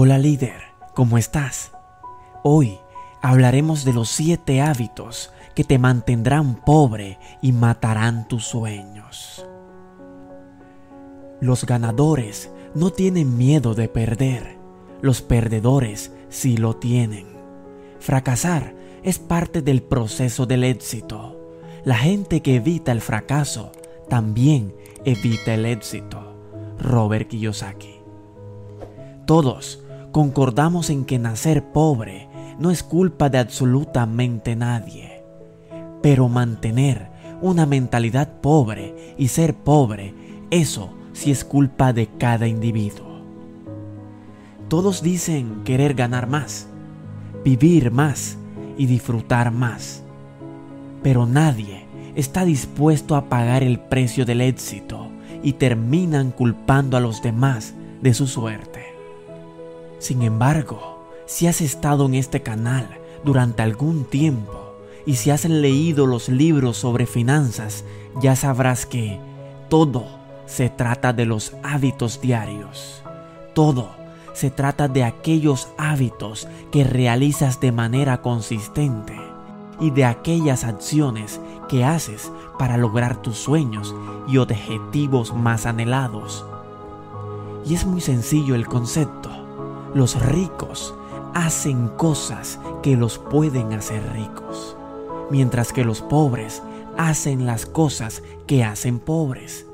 Hola líder, ¿cómo estás? Hoy hablaremos de los siete hábitos que te mantendrán pobre y matarán tus sueños. Los ganadores no tienen miedo de perder, los perdedores sí lo tienen. Fracasar es parte del proceso del éxito. La gente que evita el fracaso también evita el éxito. Robert Kiyosaki. Todos concordamos en que nacer pobre no es culpa de absolutamente nadie. Pero mantener una mentalidad pobre y ser pobre, eso sí es culpa de cada individuo. Todos dicen querer ganar más, vivir más y disfrutar más. Pero nadie está dispuesto a pagar el precio del éxito y terminan culpando a los demás de su suerte. Sin embargo, si has estado en este canal durante algún tiempo y si has leído los libros sobre finanzas, ya sabrás que todo se trata de los hábitos diarios. Todo se trata de aquellos hábitos que realizas de manera consistente y de aquellas acciones que haces para lograr tus sueños y objetivos más anhelados. Y es muy sencillo el concepto. Los ricos hacen cosas que los pueden hacer ricos, mientras que los pobres hacen las cosas que hacen pobres.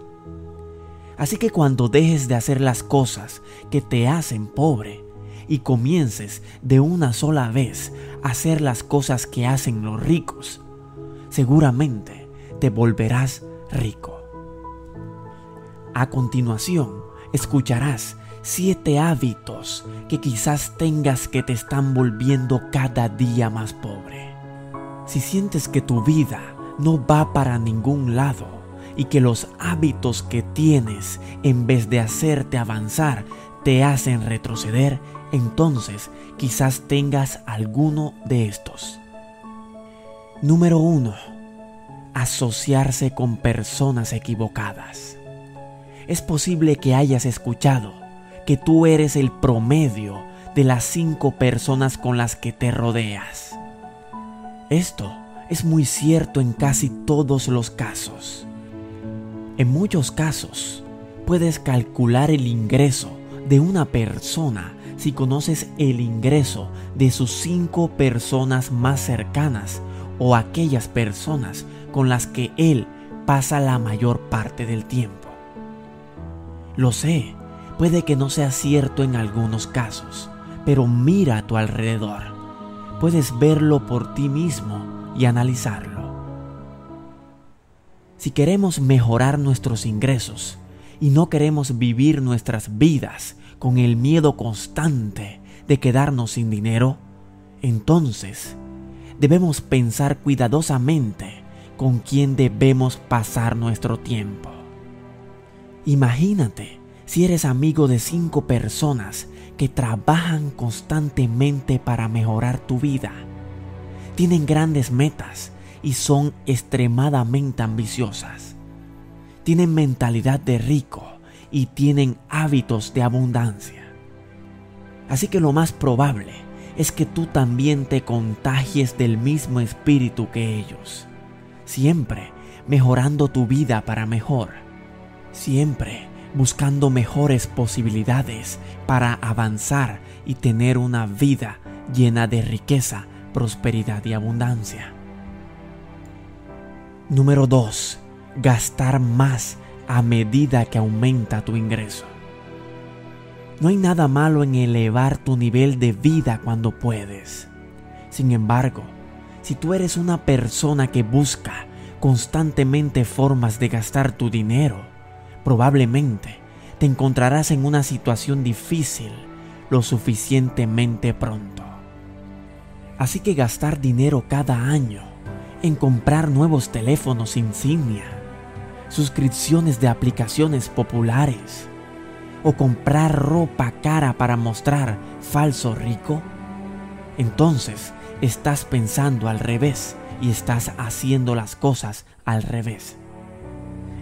Así que cuando dejes de hacer las cosas que te hacen pobre y comiences de una sola vez a hacer las cosas que hacen los ricos, seguramente te volverás rico. A continuación, escucharás siete hábitos que quizás tengas que te están volviendo cada día más pobre. Si sientes que tu vida no va para ningún lado y que los hábitos que tienes en vez de hacerte avanzar te hacen retroceder, entonces quizás tengas alguno de estos. Número 1. Asociarse con personas equivocadas. Es posible que hayas escuchado que tú eres el promedio de las cinco personas con las que te rodeas. Esto es muy cierto en casi todos los casos. En muchos casos, puedes calcular el ingreso de una persona si conoces el ingreso de sus cinco personas más cercanas o aquellas personas con las que él pasa la mayor parte del tiempo. Lo sé, Puede que no sea cierto en algunos casos, pero mira a tu alrededor. Puedes verlo por ti mismo y analizarlo. Si queremos mejorar nuestros ingresos y no queremos vivir nuestras vidas con el miedo constante de quedarnos sin dinero, entonces debemos pensar cuidadosamente con quién debemos pasar nuestro tiempo. Imagínate si eres amigo de cinco personas que trabajan constantemente para mejorar tu vida, tienen grandes metas y son extremadamente ambiciosas, tienen mentalidad de rico y tienen hábitos de abundancia. Así que lo más probable es que tú también te contagies del mismo espíritu que ellos, siempre mejorando tu vida para mejor, siempre buscando mejores posibilidades para avanzar y tener una vida llena de riqueza, prosperidad y abundancia. Número 2. Gastar más a medida que aumenta tu ingreso. No hay nada malo en elevar tu nivel de vida cuando puedes. Sin embargo, si tú eres una persona que busca constantemente formas de gastar tu dinero, probablemente te encontrarás en una situación difícil lo suficientemente pronto. Así que gastar dinero cada año en comprar nuevos teléfonos insignia, suscripciones de aplicaciones populares o comprar ropa cara para mostrar falso rico, entonces estás pensando al revés y estás haciendo las cosas al revés.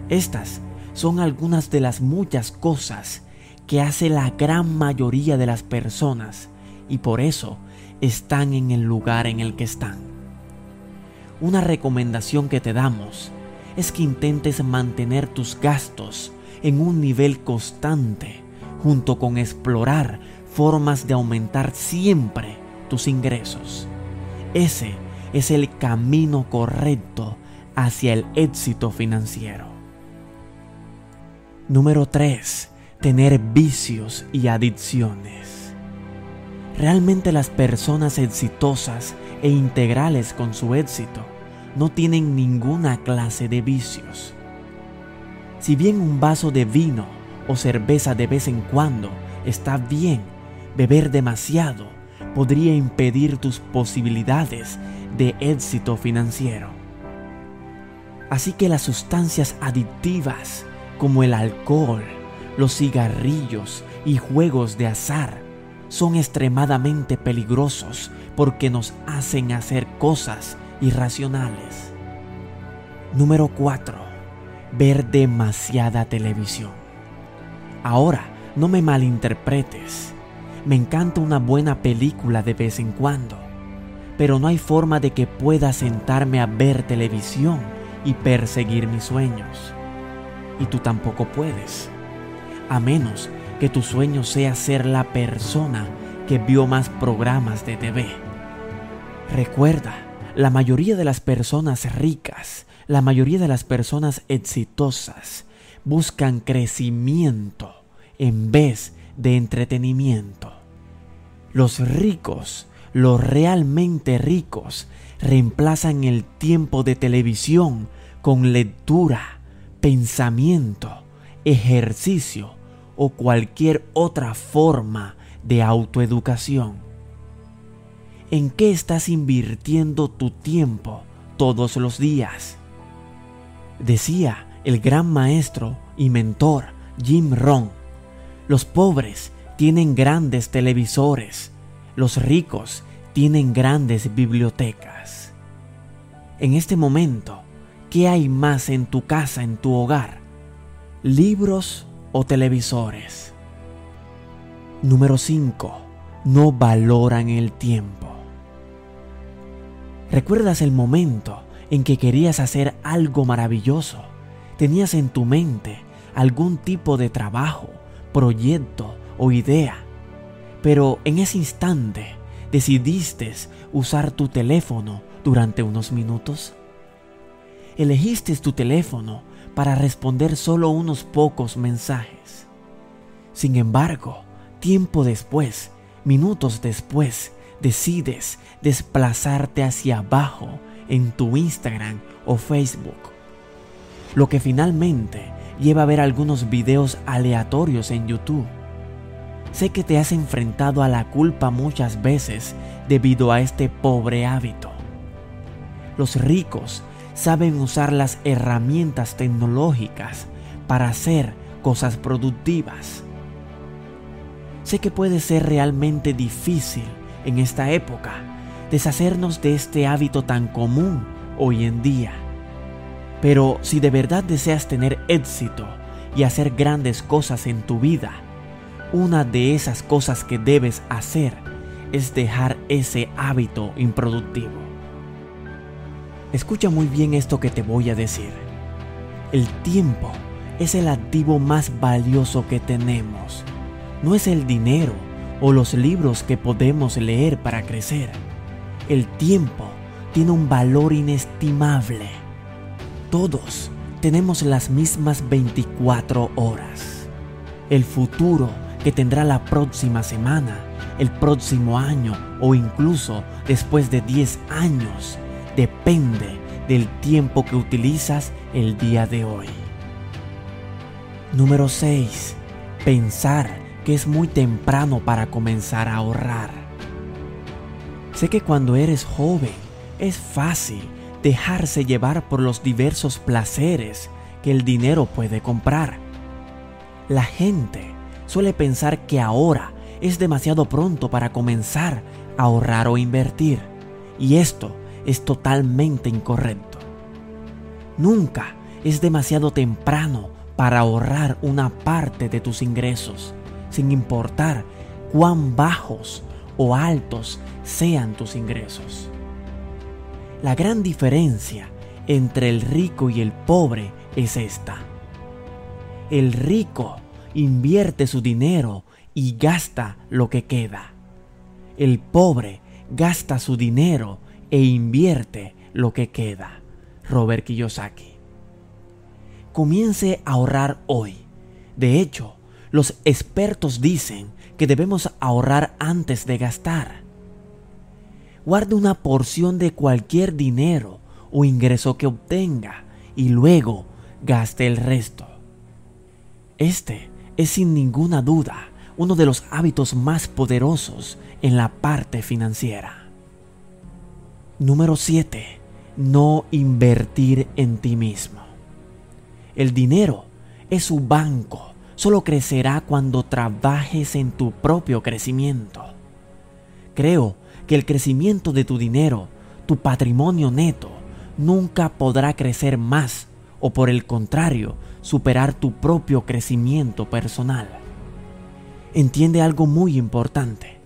Estas son algunas de las muchas cosas que hace la gran mayoría de las personas y por eso están en el lugar en el que están. Una recomendación que te damos es que intentes mantener tus gastos en un nivel constante junto con explorar formas de aumentar siempre tus ingresos. Ese es el camino correcto hacia el éxito financiero. Número 3. Tener vicios y adicciones. Realmente las personas exitosas e integrales con su éxito no tienen ninguna clase de vicios. Si bien un vaso de vino o cerveza de vez en cuando está bien, beber demasiado podría impedir tus posibilidades de éxito financiero. Así que las sustancias adictivas como el alcohol, los cigarrillos y juegos de azar son extremadamente peligrosos porque nos hacen hacer cosas irracionales. Número 4. Ver demasiada televisión. Ahora, no me malinterpretes. Me encanta una buena película de vez en cuando, pero no hay forma de que pueda sentarme a ver televisión y perseguir mis sueños. Y tú tampoco puedes, a menos que tu sueño sea ser la persona que vio más programas de TV. Recuerda, la mayoría de las personas ricas, la mayoría de las personas exitosas, buscan crecimiento en vez de entretenimiento. Los ricos, los realmente ricos, reemplazan el tiempo de televisión con lectura, pensamiento, ejercicio o cualquier otra forma de autoeducación. ¿En qué estás invirtiendo tu tiempo todos los días? Decía el gran maestro y mentor Jim Rohn, los pobres tienen grandes televisores, los ricos tienen grandes bibliotecas. En este momento, ¿qué hay más en tu casa, en tu hogar? ¿Libros o televisores? Número 5. No valoran el tiempo. ¿Recuerdas el momento en que querías hacer algo maravilloso? Tenías en tu mente algún tipo de trabajo, proyecto o idea, pero en ese instante decidiste usar tu teléfono durante unos minutos. Elegiste tu teléfono para responder solo unos pocos mensajes. Sin embargo, tiempo después, minutos después, decides desplazarte hacia abajo en tu Instagram o Facebook. Lo que finalmente lleva a ver algunos videos aleatorios en YouTube. Sé que te has enfrentado a la culpa muchas veces debido a este pobre hábito. Los ricos saben usar las herramientas tecnológicas para hacer cosas productivas. Sé que puede ser realmente difícil en esta época deshacernos de este hábito tan común hoy en día. Pero si de verdad deseas tener éxito y hacer grandes cosas en tu vida, una de esas cosas que debes hacer es dejar ese hábito improductivo. Escucha muy bien esto que te voy a decir. El tiempo es el activo más valioso que tenemos. No es el dinero o los libros que podemos leer para crecer. El tiempo tiene un valor inestimable. Todos tenemos las mismas 24 horas. El futuro que tendrá la próxima semana, el próximo año o incluso después de 10 años depende del tiempo que utilizas el día de hoy. Número 6. Pensar que es muy temprano para comenzar a ahorrar. Sé que cuando eres joven es fácil dejarse llevar por los diversos placeres que el dinero puede comprar. La gente suele pensar que ahora es demasiado pronto para comenzar a ahorrar o invertir, y esto es totalmente incorrecto. Nunca es demasiado temprano para ahorrar una parte de tus ingresos sin importar cuán bajos o altos sean tus ingresos. La gran diferencia entre el rico y el pobre es esta. El rico invierte su dinero y gasta lo que queda. El pobre gasta su dinero e invierte lo que queda. Robert Kiyosaki. Comience a ahorrar hoy. De hecho, los expertos dicen que debemos ahorrar antes de gastar. Guarde una porción de cualquier dinero o ingreso que obtenga y luego gaste el resto. Este es sin ninguna duda uno de los hábitos más poderosos en la parte financiera. Número 7. No invertir en ti mismo. El dinero es su banco, solo crecerá cuando trabajes en tu propio crecimiento. Creo que el crecimiento de tu dinero, tu patrimonio neto, nunca podrá crecer más o por el contrario, superar tu propio crecimiento personal. Entiende algo muy importante.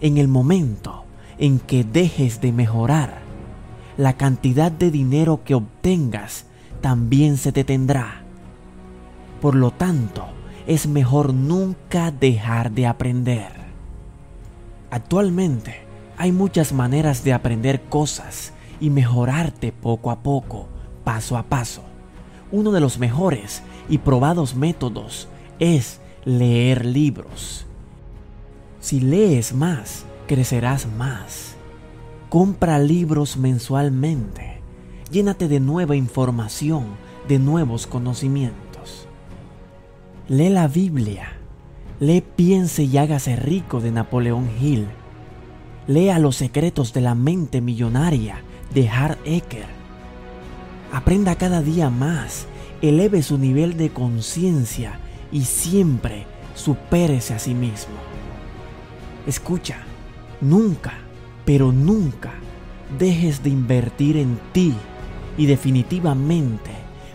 En el momento en que dejes de mejorar, la cantidad de dinero que obtengas también se detendrá. Por lo tanto, es mejor nunca dejar de aprender. Actualmente hay muchas maneras de aprender cosas y mejorarte poco a poco, paso a paso. Uno de los mejores y probados métodos es leer libros. Si lees más, crecerás más. Compra libros mensualmente. Llénate de nueva información, de nuevos conocimientos. Lee la Biblia. Lee Piense y hágase rico de Napoleón Hill. Lea los secretos de la mente millonaria de Hart Ecker. Aprenda cada día más, eleve su nivel de conciencia y siempre supérese a sí mismo. Escucha, nunca, pero nunca dejes de invertir en ti y definitivamente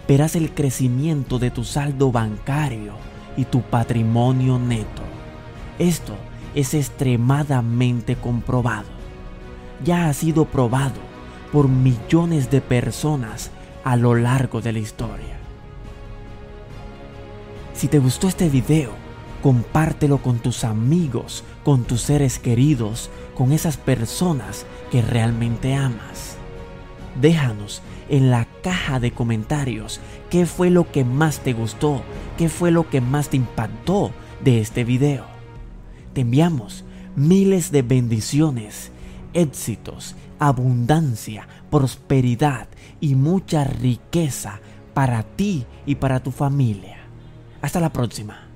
verás el crecimiento de tu saldo bancario y tu patrimonio neto. Esto es extremadamente comprobado. Ya ha sido probado por millones de personas a lo largo de la historia. Si te gustó este video, compártelo con tus amigos, con tus seres queridos, con esas personas que realmente amas. Déjanos en la caja de comentarios qué fue lo que más te gustó, qué fue lo que más te impactó de este video. Te enviamos miles de bendiciones, éxitos, abundancia, prosperidad y mucha riqueza para ti y para tu familia. Hasta la próxima.